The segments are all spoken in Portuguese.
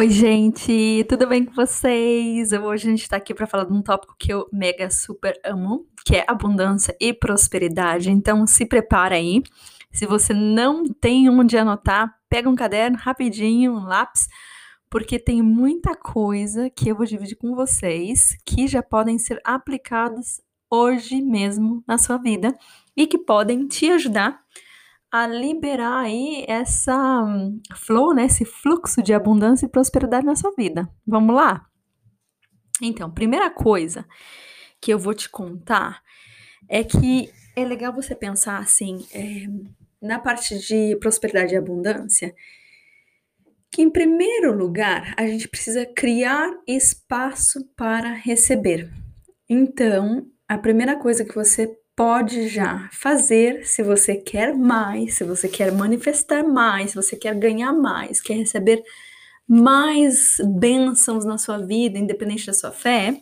Oi, gente, tudo bem com vocês? Hoje a gente tá aqui para falar de um tópico que eu mega super amo, que é abundância e prosperidade. Então, se prepara aí. Se você não tem onde anotar, pega um caderno rapidinho, um lápis, porque tem muita coisa que eu vou dividir com vocês que já podem ser aplicadas hoje mesmo na sua vida e que podem te ajudar liberar aí essa hum, flow, né, esse fluxo de abundância e prosperidade na sua vida. Vamos lá? Então, primeira coisa que eu vou te contar é que é legal você pensar assim, é, na parte de prosperidade e abundância, que em primeiro lugar a gente precisa criar espaço para receber. Então, a primeira coisa que você pode já fazer se você quer mais, se você quer manifestar mais, se você quer ganhar mais, quer receber mais bênçãos na sua vida, independente da sua fé,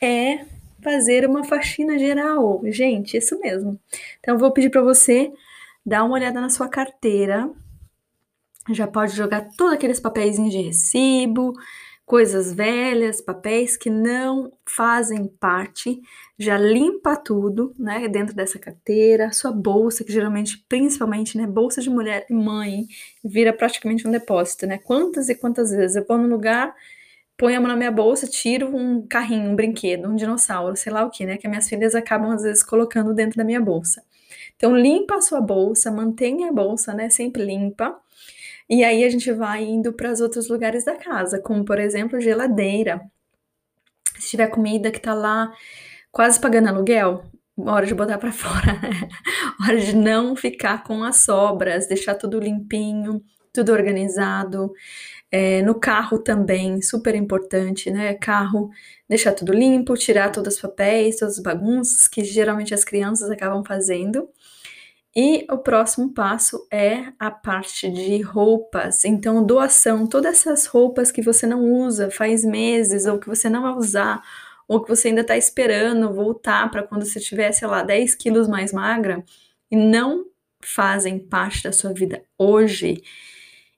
é fazer uma faxina geral. Gente, isso mesmo. Então, eu vou pedir para você dar uma olhada na sua carteira. Já pode jogar todos aqueles papéis de recibo, coisas velhas, papéis que não fazem parte, já limpa tudo, né, dentro dessa carteira, sua bolsa, que geralmente, principalmente, né, bolsa de mulher e mãe, vira praticamente um depósito, né, quantas e quantas vezes? Eu vou num lugar, ponho a mão na minha bolsa, tiro um carrinho, um brinquedo, um dinossauro, sei lá o que, né, que minhas filhas acabam, às vezes, colocando dentro da minha bolsa. Então, limpa a sua bolsa, mantenha a bolsa, né, sempre limpa, e aí a gente vai indo para os outros lugares da casa, como por exemplo, geladeira. Se tiver comida que tá lá quase pagando aluguel, hora de botar para fora, hora de não ficar com as sobras, deixar tudo limpinho, tudo organizado. É, no carro também, super importante, né? Carro, deixar tudo limpo, tirar todos os papéis, todas as bagunças que geralmente as crianças acabam fazendo. E o próximo passo é a parte de roupas. Então, doação, todas essas roupas que você não usa faz meses, ou que você não vai usar, ou que você ainda está esperando voltar para quando você tiver, sei lá, 10 quilos mais magra, e não fazem parte da sua vida hoje,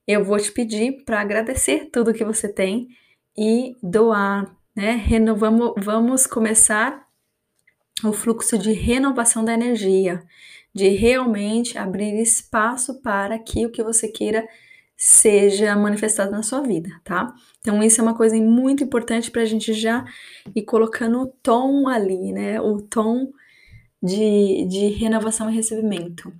eu vou te pedir para agradecer tudo que você tem e doar, né? Renovamos, vamos começar o fluxo de renovação da energia de realmente abrir espaço para que o que você queira seja manifestado na sua vida, tá? Então, isso é uma coisa muito importante para a gente já ir colocando o tom ali, né? O tom de, de renovação e recebimento.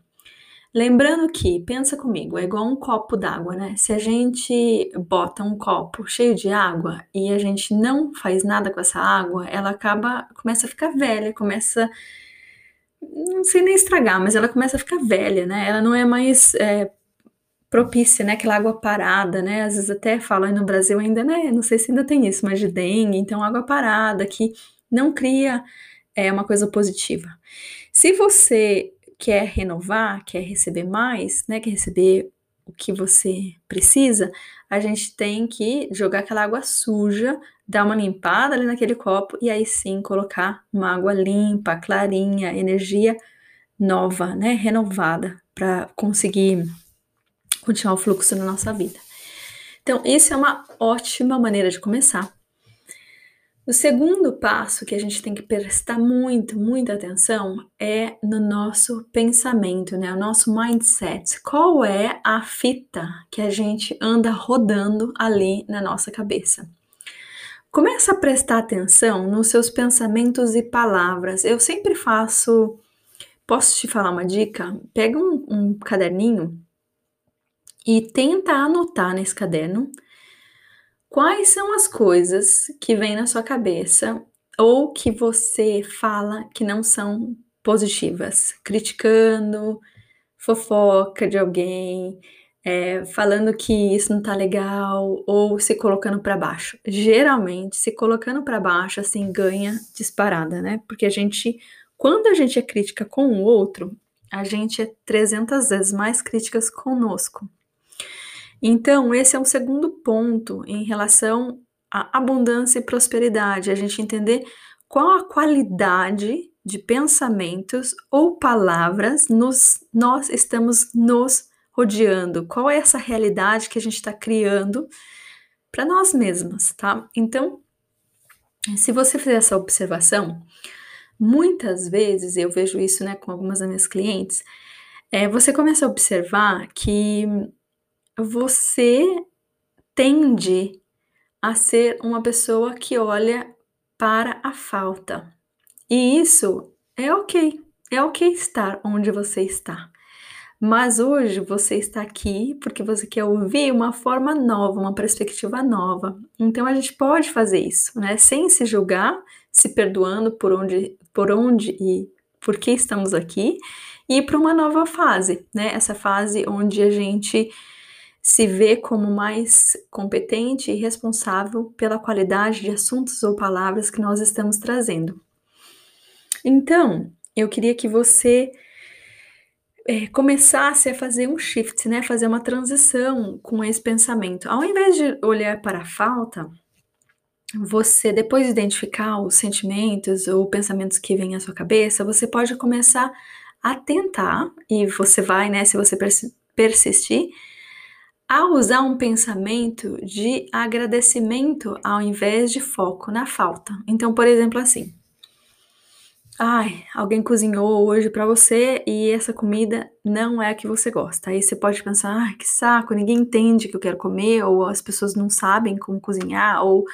Lembrando que, pensa comigo, é igual um copo d'água, né? Se a gente bota um copo cheio de água e a gente não faz nada com essa água, ela acaba, começa a ficar velha, começa não sei nem estragar, mas ela começa a ficar velha, né? Ela não é mais é, propícia, né? Aquela água parada, né? Às vezes até falam no Brasil ainda, né? Não sei se ainda tem isso, mas de dengue, então água parada que não cria é, uma coisa positiva. Se você quer renovar, quer receber mais, né? Quer receber o que você precisa, a gente tem que jogar aquela água suja, dar uma limpada ali naquele copo e aí sim colocar uma água limpa, clarinha, energia nova, né, renovada para conseguir continuar o fluxo na nossa vida. Então, isso é uma ótima maneira de começar. O segundo passo que a gente tem que prestar muito, muita atenção é no nosso pensamento, né? O nosso mindset. Qual é a fita que a gente anda rodando ali na nossa cabeça? Começa a prestar atenção nos seus pensamentos e palavras. Eu sempre faço. Posso te falar uma dica? Pega um, um caderninho e tenta anotar nesse caderno Quais são as coisas que vêm na sua cabeça ou que você fala que não são positivas, criticando, fofoca de alguém, é, falando que isso não tá legal ou se colocando para baixo. Geralmente, se colocando para baixo, assim, ganha disparada, né? Porque a gente, quando a gente é crítica com o outro, a gente é 300 vezes mais críticas conosco. Então, esse é um segundo ponto em relação à abundância e prosperidade, a gente entender qual a qualidade de pensamentos ou palavras nos, nós estamos nos rodeando, qual é essa realidade que a gente está criando para nós mesmos, tá? Então, se você fizer essa observação, muitas vezes eu vejo isso, né, com algumas das minhas clientes, é, você começa a observar que você tende a ser uma pessoa que olha para a falta. E isso é ok, é ok estar onde você está. Mas hoje você está aqui porque você quer ouvir uma forma nova, uma perspectiva nova. Então a gente pode fazer isso, né? Sem se julgar, se perdoando por onde, por onde e por que estamos aqui e para uma nova fase, né? Essa fase onde a gente se vê como mais competente e responsável pela qualidade de assuntos ou palavras que nós estamos trazendo. Então, eu queria que você é, começasse a fazer um shift, né? Fazer uma transição com esse pensamento. Ao invés de olhar para a falta, você, depois de identificar os sentimentos ou pensamentos que vêm à sua cabeça, você pode começar a tentar, e você vai, né, se você persistir, a usar um pensamento de agradecimento ao invés de foco na falta. Então, por exemplo, assim: Ai, alguém cozinhou hoje para você e essa comida não é a que você gosta. Aí você pode pensar: "Ai, que saco, ninguém entende o que eu quero comer", ou as pessoas não sabem como cozinhar, ou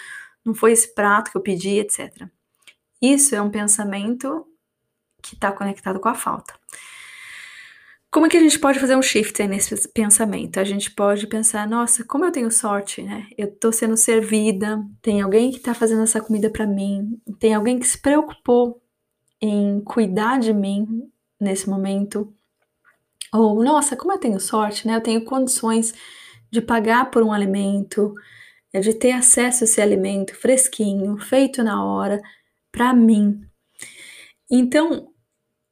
não foi esse prato que eu pedi, etc. Isso é um pensamento que está conectado com a falta. Como é que a gente pode fazer um shift nesse pensamento? A gente pode pensar, nossa, como eu tenho sorte, né? Eu tô sendo servida, tem alguém que tá fazendo essa comida para mim, tem alguém que se preocupou em cuidar de mim nesse momento. Ou, nossa, como eu tenho sorte, né? Eu tenho condições de pagar por um alimento, de ter acesso a esse alimento fresquinho, feito na hora, para mim. Então,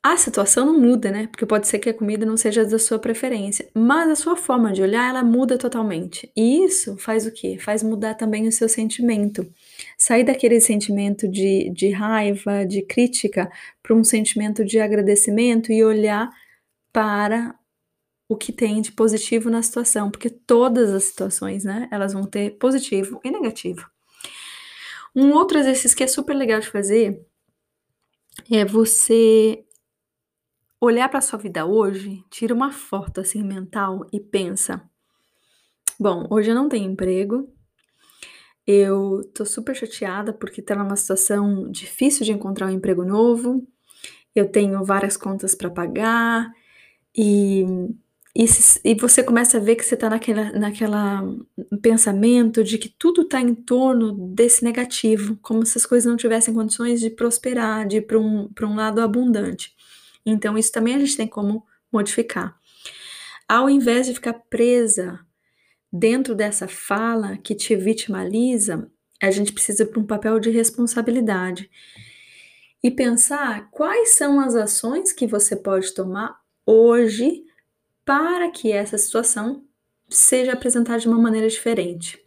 a situação não muda, né? Porque pode ser que a comida não seja da sua preferência, mas a sua forma de olhar, ela muda totalmente. E isso faz o quê? Faz mudar também o seu sentimento. Sair daquele sentimento de, de raiva, de crítica, para um sentimento de agradecimento e olhar para o que tem de positivo na situação, porque todas as situações, né, elas vão ter positivo e negativo. Um outro exercício que é super legal de fazer é você olhar para sua vida hoje, tira uma foto assim mental e pensa: bom, hoje eu não tenho emprego, eu tô super chateada porque tá numa situação difícil de encontrar um emprego novo, eu tenho várias contas para pagar e, e, se, e, você começa a ver que você tá naquela, naquela pensamento de que tudo tá em torno desse negativo, como se as coisas não tivessem condições de prosperar, de ir para um, um lado abundante. Então, isso também a gente tem como modificar. Ao invés de ficar presa dentro dessa fala que te vitimaliza, a gente precisa para um papel de responsabilidade e pensar quais são as ações que você pode tomar hoje para que essa situação seja apresentada de uma maneira diferente.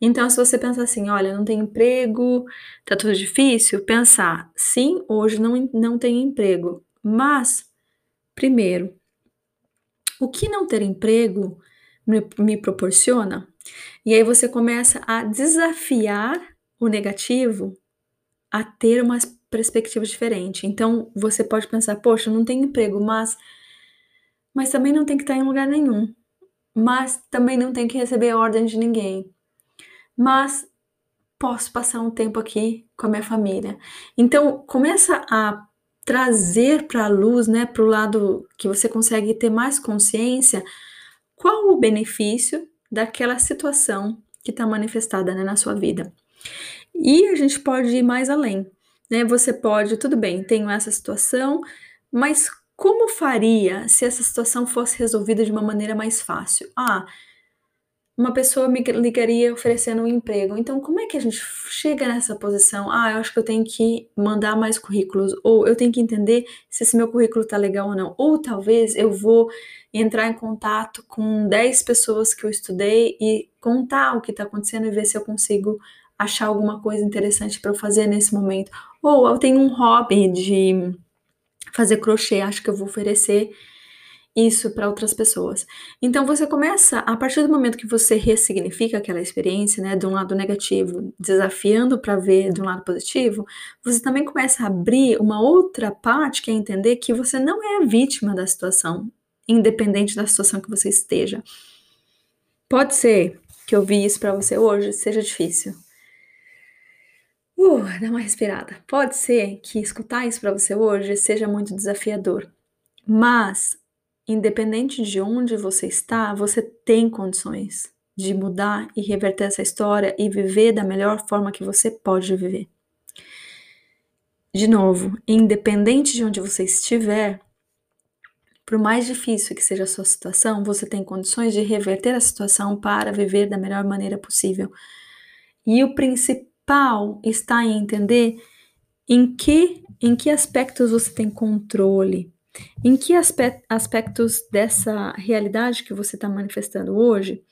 Então, se você pensar assim, olha, não tem emprego, tá tudo difícil, pensar, sim, hoje não, não tem emprego, mas, primeiro, o que não ter emprego me, me proporciona? E aí você começa a desafiar o negativo a ter uma perspectiva diferente. Então você pode pensar, poxa, não tem emprego, mas mas também não tem que estar em lugar nenhum. Mas também não tem que receber ordem de ninguém. Mas posso passar um tempo aqui com a minha família. Então começa a trazer para a luz, né, para o lado que você consegue ter mais consciência, qual o benefício daquela situação que está manifestada né, na sua vida. E a gente pode ir mais além. né? Você pode, tudo bem, tenho essa situação, mas como faria se essa situação fosse resolvida de uma maneira mais fácil? Ah, uma pessoa me ligaria oferecendo um emprego. Então, como é que a gente chega nessa posição? Ah, eu acho que eu tenho que mandar mais currículos, ou eu tenho que entender se esse meu currículo tá legal ou não. Ou talvez eu vou entrar em contato com 10 pessoas que eu estudei e contar o que está acontecendo e ver se eu consigo achar alguma coisa interessante para eu fazer nesse momento. Ou eu tenho um hobby de fazer crochê, acho que eu vou oferecer isso para outras pessoas. Então você começa, a partir do momento que você ressignifica aquela experiência, né, de um lado negativo, desafiando para ver de um lado positivo, você também começa a abrir uma outra parte que é entender que você não é vítima da situação, independente da situação que você esteja. Pode ser que ouvir isso para você hoje seja difícil. Uh, dá uma respirada. Pode ser que escutar isso para você hoje seja muito desafiador. Mas independente de onde você está, você tem condições de mudar e reverter essa história e viver da melhor forma que você pode viver. De novo, independente de onde você estiver, por mais difícil que seja a sua situação, você tem condições de reverter a situação para viver da melhor maneira possível. E o principal está em entender em que, em que aspectos você tem controle em que aspectos dessa realidade que você está manifestando hoje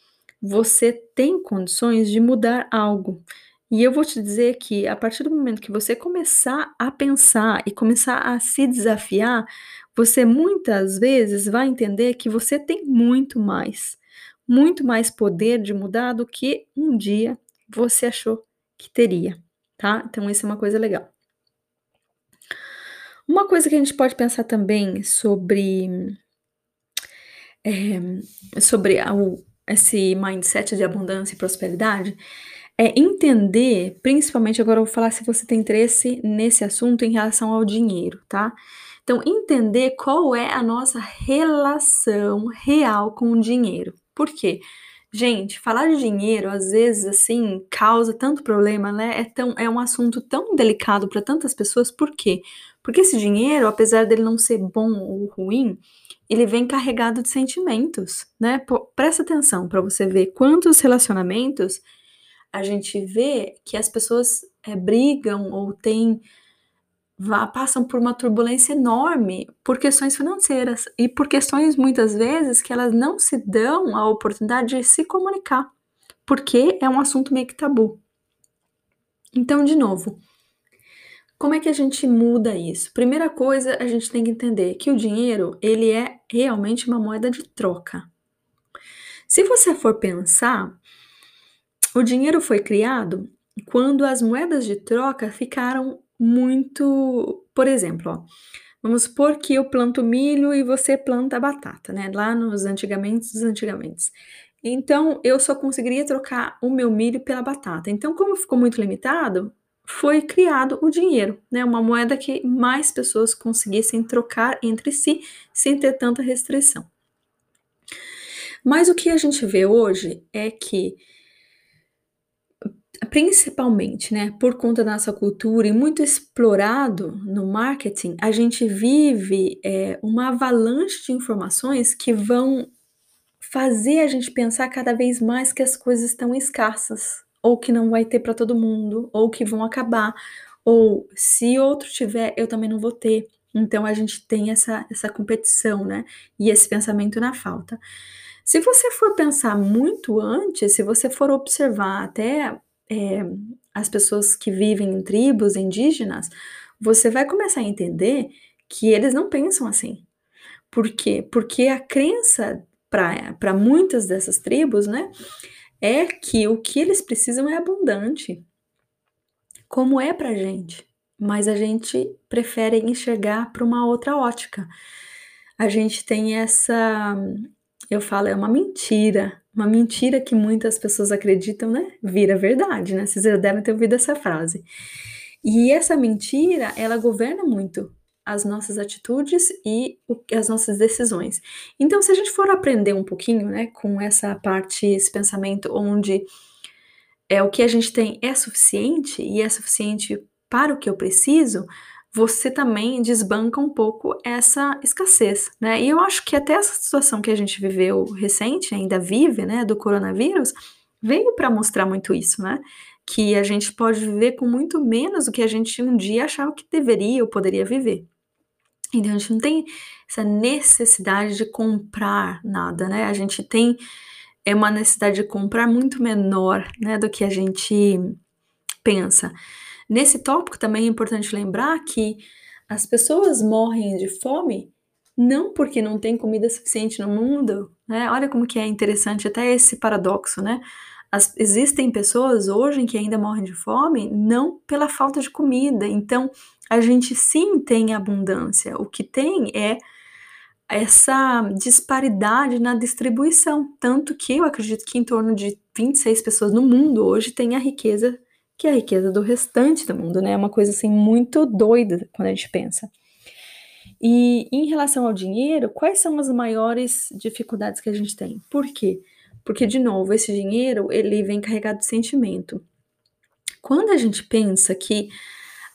você tem condições de mudar algo? E eu vou te dizer que a partir do momento que você começar a pensar e começar a se desafiar, você muitas vezes vai entender que você tem muito mais, muito mais poder de mudar do que um dia você achou que teria, tá? Então, isso é uma coisa legal. Uma coisa que a gente pode pensar também sobre é, sobre o, esse mindset de abundância e prosperidade é entender, principalmente agora eu vou falar se você tem interesse nesse assunto em relação ao dinheiro, tá? Então, entender qual é a nossa relação real com o dinheiro. Por quê? Gente, falar de dinheiro às vezes assim causa tanto problema, né? É, tão, é um assunto tão delicado para tantas pessoas, por quê? Porque esse dinheiro, apesar dele não ser bom ou ruim, ele vem carregado de sentimentos, né? Pô, presta atenção para você ver quantos relacionamentos a gente vê que as pessoas é, brigam ou têm passam por uma turbulência enorme por questões financeiras e por questões muitas vezes que elas não se dão a oportunidade de se comunicar, porque é um assunto meio que tabu. Então, de novo, como é que a gente muda isso? Primeira coisa, a gente tem que entender que o dinheiro, ele é realmente uma moeda de troca. Se você for pensar, o dinheiro foi criado quando as moedas de troca ficaram muito. Por exemplo, ó, vamos supor que eu planto milho e você planta batata, né? Lá nos antigamente, dos antigamente. Então, eu só conseguiria trocar o meu milho pela batata. Então, como ficou muito limitado, foi criado o dinheiro, né? Uma moeda que mais pessoas conseguissem trocar entre si sem ter tanta restrição. Mas o que a gente vê hoje é que principalmente, né, por conta da nossa cultura e muito explorado no marketing, a gente vive é, uma avalanche de informações que vão fazer a gente pensar cada vez mais que as coisas estão escassas, ou que não vai ter para todo mundo, ou que vão acabar, ou se outro tiver, eu também não vou ter. Então a gente tem essa, essa competição, né? E esse pensamento na falta. Se você for pensar muito antes, se você for observar até é, as pessoas que vivem em tribos indígenas, você vai começar a entender que eles não pensam assim. Por quê? Porque a crença para muitas dessas tribos, né, é que o que eles precisam é abundante, como é para gente, mas a gente prefere enxergar para uma outra ótica. A gente tem essa, eu falo, é uma mentira uma mentira que muitas pessoas acreditam, né? Vira verdade, né? Vocês já devem ter ouvido essa frase. E essa mentira, ela governa muito as nossas atitudes e as nossas decisões. Então, se a gente for aprender um pouquinho, né, com essa parte, esse pensamento onde é o que a gente tem é suficiente e é suficiente para o que eu preciso, você também desbanca um pouco essa escassez, né? E eu acho que até essa situação que a gente viveu recente, ainda vive, né, do coronavírus, veio para mostrar muito isso, né? Que a gente pode viver com muito menos do que a gente um dia achava que deveria ou poderia viver. Então a gente não tem essa necessidade de comprar nada, né? A gente tem é uma necessidade de comprar muito menor, né, do que a gente pensa. Nesse tópico também é importante lembrar que as pessoas morrem de fome não porque não tem comida suficiente no mundo, né? Olha como que é interessante até esse paradoxo, né? As, existem pessoas hoje que ainda morrem de fome não pela falta de comida. Então, a gente sim tem abundância. O que tem é essa disparidade na distribuição. Tanto que eu acredito que em torno de 26 pessoas no mundo hoje têm a riqueza que é a riqueza do restante do mundo, né? É uma coisa assim muito doida quando a gente pensa. E em relação ao dinheiro, quais são as maiores dificuldades que a gente tem? Por quê? Porque, de novo, esse dinheiro ele vem carregado de sentimento. Quando a gente pensa que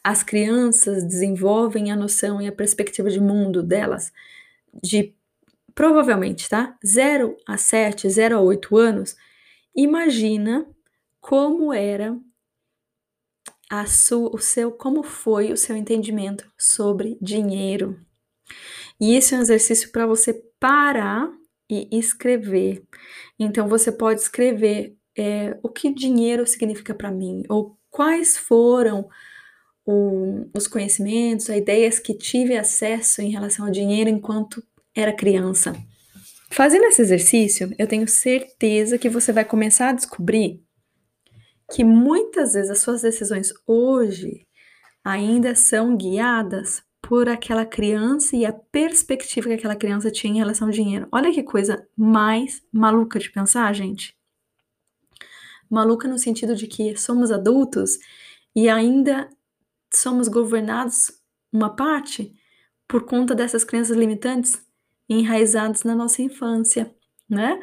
as crianças desenvolvem a noção e a perspectiva de mundo delas de provavelmente, tá? 0 a 7, 0 a 8 anos, imagina como era a sua, o seu, como foi o seu entendimento sobre dinheiro. E isso é um exercício para você parar e escrever. Então você pode escrever é, o que dinheiro significa para mim, ou quais foram o, os conhecimentos, as ideias que tive acesso em relação ao dinheiro enquanto era criança. Fazendo esse exercício, eu tenho certeza que você vai começar a descobrir que muitas vezes as suas decisões hoje ainda são guiadas por aquela criança e a perspectiva que aquela criança tinha em relação ao dinheiro. Olha que coisa mais maluca de pensar, gente. Maluca no sentido de que somos adultos e ainda somos governados uma parte por conta dessas crenças limitantes enraizadas na nossa infância, né?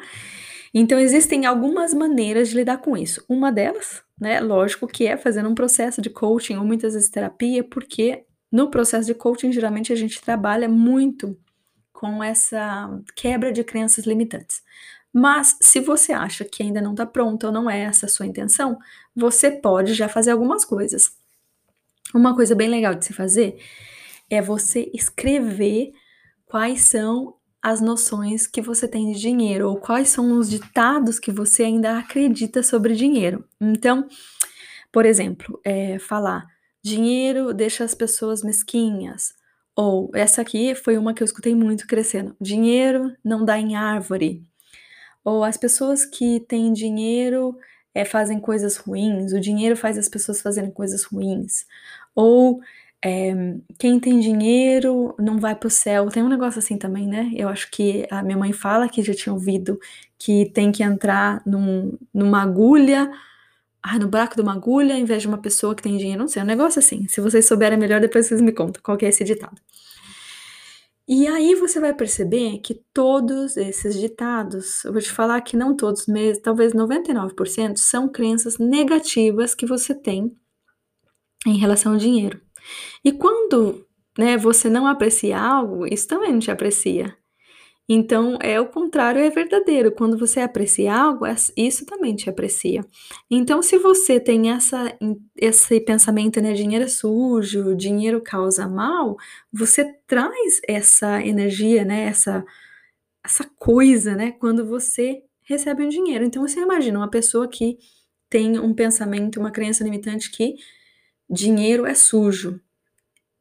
Então, existem algumas maneiras de lidar com isso. Uma delas, né, lógico que é fazendo um processo de coaching ou muitas vezes terapia, porque no processo de coaching, geralmente a gente trabalha muito com essa quebra de crenças limitantes. Mas se você acha que ainda não está pronto ou não é essa a sua intenção, você pode já fazer algumas coisas. Uma coisa bem legal de se fazer é você escrever quais são as noções que você tem de dinheiro ou quais são os ditados que você ainda acredita sobre dinheiro. Então, por exemplo, é, falar dinheiro deixa as pessoas mesquinhas. Ou essa aqui foi uma que eu escutei muito crescendo: dinheiro não dá em árvore. Ou as pessoas que têm dinheiro é, fazem coisas ruins, o dinheiro faz as pessoas fazerem coisas ruins. Ou é, quem tem dinheiro não vai para o céu. Tem um negócio assim também, né? Eu acho que a minha mãe fala que já tinha ouvido que tem que entrar num, numa agulha, ah, no buraco de uma agulha, em vez de uma pessoa que tem dinheiro. Não sei, um negócio assim. Se vocês souberem melhor, depois vocês me contam qual é esse ditado. E aí você vai perceber que todos esses ditados, eu vou te falar que não todos mesmo, talvez 99% são crenças negativas que você tem em relação ao dinheiro. E quando né, você não aprecia algo, isso também não te aprecia. Então, é o contrário, é verdadeiro. Quando você aprecia algo, isso também te aprecia. Então, se você tem essa, esse pensamento, né, dinheiro é sujo, dinheiro causa mal, você traz essa energia, né, essa, essa coisa, né, quando você recebe um dinheiro. Então, você imagina uma pessoa que tem um pensamento, uma crença limitante que dinheiro é sujo.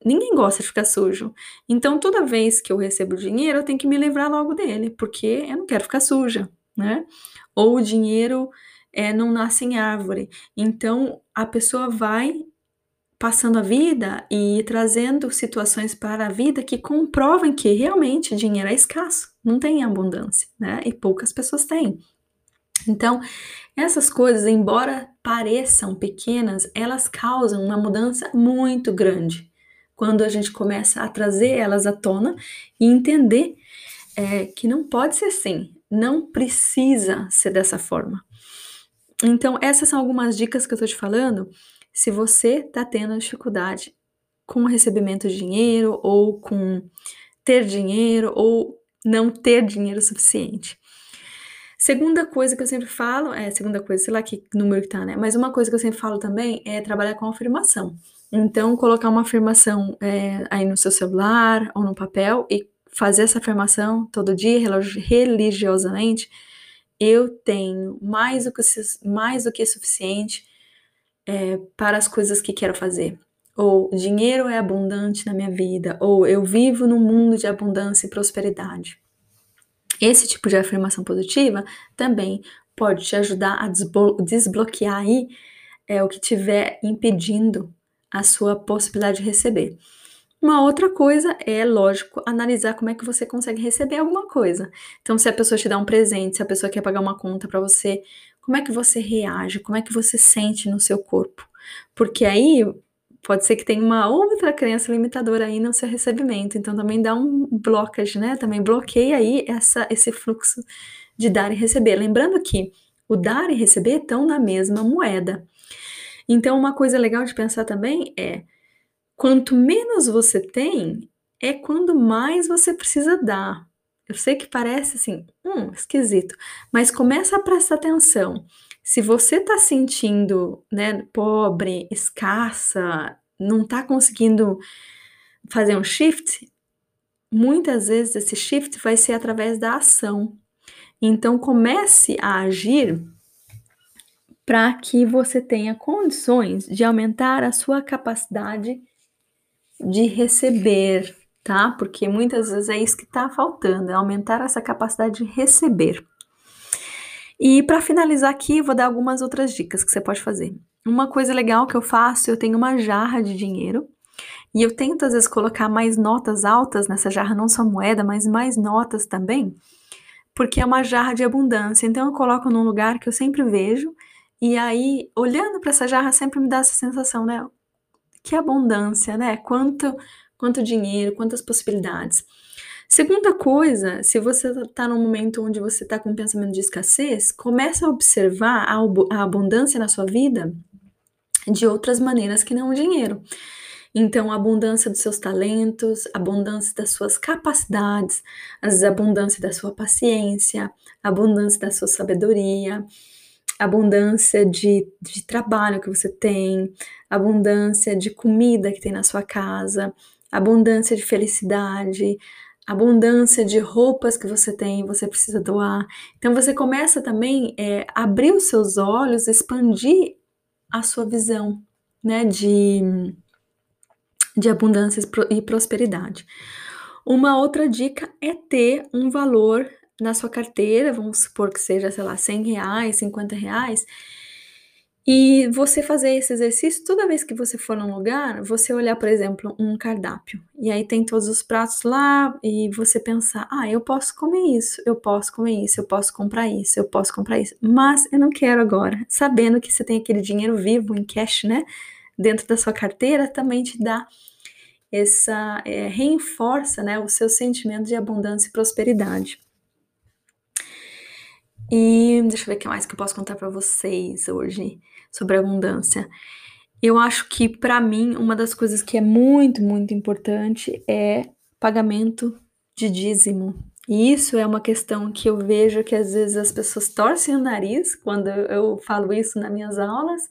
Ninguém gosta de ficar sujo. Então, toda vez que eu recebo dinheiro, eu tenho que me livrar logo dele, porque eu não quero ficar suja, né? Ou o dinheiro é, não nasce em árvore. Então, a pessoa vai passando a vida e trazendo situações para a vida que comprovem que realmente dinheiro é escasso, não tem abundância, né? E poucas pessoas têm. Então, essas coisas, embora pareçam pequenas, elas causam uma mudança muito grande quando a gente começa a trazer elas à tona e entender é, que não pode ser assim, não precisa ser dessa forma. Então, essas são algumas dicas que eu tô te falando. se você está tendo dificuldade com o recebimento de dinheiro ou com ter dinheiro ou não ter dinheiro suficiente. Segunda coisa que eu sempre falo, é segunda coisa, sei lá que número que tá, né? Mas uma coisa que eu sempre falo também é trabalhar com afirmação. Então, colocar uma afirmação é, aí no seu celular ou no papel e fazer essa afirmação todo dia, religiosamente, eu tenho mais do que, mais do que suficiente é, para as coisas que quero fazer. Ou dinheiro é abundante na minha vida, ou eu vivo num mundo de abundância e prosperidade. Esse tipo de afirmação positiva também pode te ajudar a desbloquear aí é, o que estiver impedindo a sua possibilidade de receber. Uma outra coisa é, lógico, analisar como é que você consegue receber alguma coisa. Então, se a pessoa te dá um presente, se a pessoa quer pagar uma conta para você, como é que você reage? Como é que você sente no seu corpo? Porque aí pode ser que tenha uma outra crença limitadora aí no seu recebimento. Então também dá um blockage, né? Também bloqueia aí essa, esse fluxo de dar e receber. Lembrando que o dar e receber estão na mesma moeda. Então uma coisa legal de pensar também é quanto menos você tem, é quando mais você precisa dar. Eu sei que parece assim, hum, esquisito, mas começa a prestar atenção. Se você está sentindo, né, pobre, escassa, não está conseguindo fazer um shift, muitas vezes esse shift vai ser através da ação. Então comece a agir para que você tenha condições de aumentar a sua capacidade de receber, tá? Porque muitas vezes é isso que está faltando, é aumentar essa capacidade de receber. E para finalizar aqui, vou dar algumas outras dicas que você pode fazer. Uma coisa legal que eu faço, eu tenho uma jarra de dinheiro e eu tento às vezes colocar mais notas altas nessa jarra, não só moeda, mas mais notas também, porque é uma jarra de abundância. Então eu coloco num lugar que eu sempre vejo e aí olhando para essa jarra sempre me dá essa sensação, né? Que abundância, né? Quanto quanto dinheiro, quantas possibilidades. Segunda coisa, se você está num momento onde você está com um pensamento de escassez, comece a observar a, a abundância na sua vida de outras maneiras que não o dinheiro. Então, a abundância dos seus talentos, a abundância das suas capacidades, a abundância da sua paciência, a abundância da sua sabedoria, abundância de, de trabalho que você tem, abundância de comida que tem na sua casa, abundância de felicidade, abundância de roupas que você tem, você precisa doar. Então você começa também é, a abrir os seus olhos, expandir a sua visão, né, de, de abundância e prosperidade. Uma outra dica é ter um valor na sua carteira, vamos supor que seja, sei lá, 100 reais, 50 reais, e você fazer esse exercício toda vez que você for num lugar, você olhar, por exemplo, um cardápio. E aí tem todos os pratos lá e você pensar: "Ah, eu posso comer isso, eu posso comer isso, eu posso comprar isso, eu posso comprar isso". Mas eu não quero agora. Sabendo que você tem aquele dinheiro vivo em cash, né, dentro da sua carteira, também te dá essa é, reforça, né, o seu sentimento de abundância e prosperidade. E deixa eu ver o que mais que eu posso contar para vocês hoje sobre abundância. Eu acho que para mim uma das coisas que é muito, muito importante é pagamento de dízimo. E isso é uma questão que eu vejo que às vezes as pessoas torcem o nariz quando eu falo isso nas minhas aulas,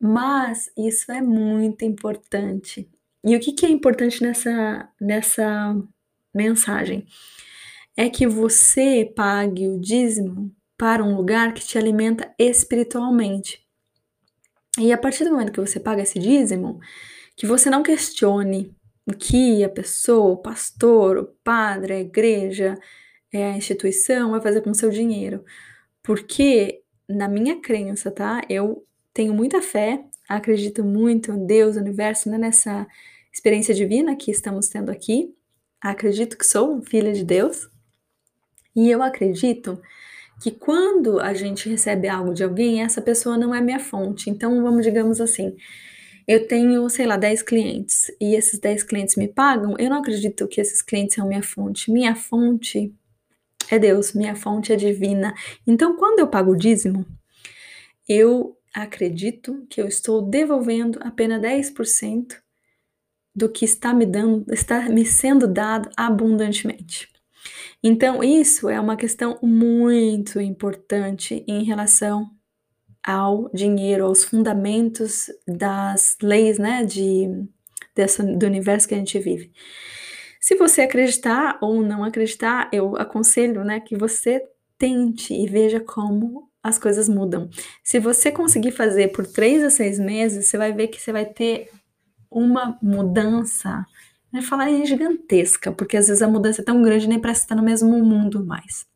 mas isso é muito importante. E o que, que é importante nessa, nessa mensagem? É que você pague o dízimo para um lugar que te alimenta espiritualmente. E a partir do momento que você paga esse dízimo, que você não questione o que a pessoa, o pastor, o padre, a igreja, é, a instituição vai fazer com o seu dinheiro. Porque, na minha crença, tá? Eu tenho muita fé, acredito muito em Deus, universo, né? nessa experiência divina que estamos tendo aqui. Acredito que sou filha de Deus. E eu acredito que quando a gente recebe algo de alguém, essa pessoa não é minha fonte. Então, vamos, digamos assim, eu tenho, sei lá, 10 clientes e esses 10 clientes me pagam, eu não acredito que esses clientes são minha fonte. Minha fonte é Deus, minha fonte é divina. Então, quando eu pago o dízimo, eu acredito que eu estou devolvendo apenas 10% do que está me dando, está me sendo dado abundantemente. Então, isso é uma questão muito importante em relação ao dinheiro, aos fundamentos das leis, né, de, dessa, do universo que a gente vive. Se você acreditar ou não acreditar, eu aconselho, né, que você tente e veja como as coisas mudam. Se você conseguir fazer por três a seis meses, você vai ver que você vai ter uma mudança, né, falar em gigantesca, porque às vezes a mudança é tão grande nem parece estar no mesmo mundo mais.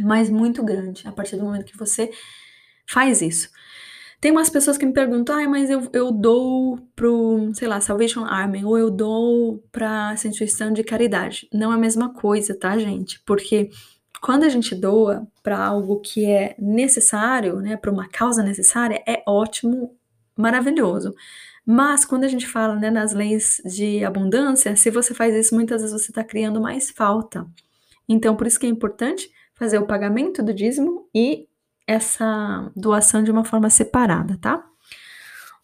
Mas muito grande, a partir do momento que você faz isso. Tem umas pessoas que me perguntam, ah, mas eu, eu dou pro, sei lá, Salvation Army, ou eu dou pra essa instituição de caridade. Não é a mesma coisa, tá, gente? Porque quando a gente doa para algo que é necessário, né, para uma causa necessária, é ótimo, maravilhoso. Mas quando a gente fala né, nas leis de abundância, se você faz isso, muitas vezes você está criando mais falta. Então, por isso que é importante fazer o pagamento do dízimo e essa doação de uma forma separada, tá?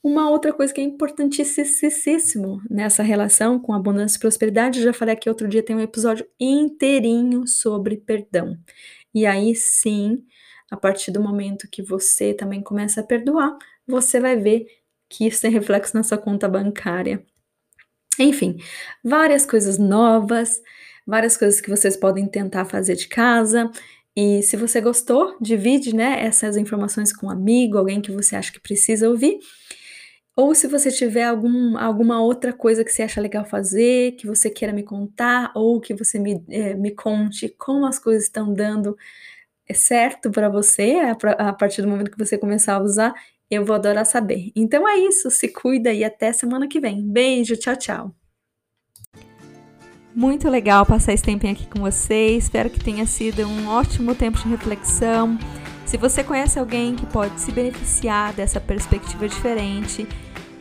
Uma outra coisa que é importantíssimo nessa relação com abundância e prosperidade, já falei aqui outro dia, tem um episódio inteirinho sobre perdão. E aí sim, a partir do momento que você também começa a perdoar, você vai ver que isso tem reflexo na sua conta bancária. Enfim, várias coisas novas, várias coisas que vocês podem tentar fazer de casa. E se você gostou, divide né, essas informações com um amigo, alguém que você acha que precisa ouvir. Ou se você tiver algum, alguma outra coisa que você acha legal fazer, que você queira me contar, ou que você me, é, me conte como as coisas estão dando é, certo para você a, a partir do momento que você começar a usar, eu vou adorar saber. Então é isso, se cuida e até semana que vem. Beijo, tchau, tchau. Muito legal passar esse tempinho aqui com vocês. Espero que tenha sido um ótimo tempo de reflexão. Se você conhece alguém que pode se beneficiar dessa perspectiva diferente,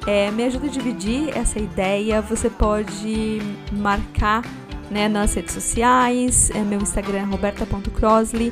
é, me ajuda a dividir essa ideia. Você pode marcar né, nas redes sociais, é, meu Instagram é roberta.crosley,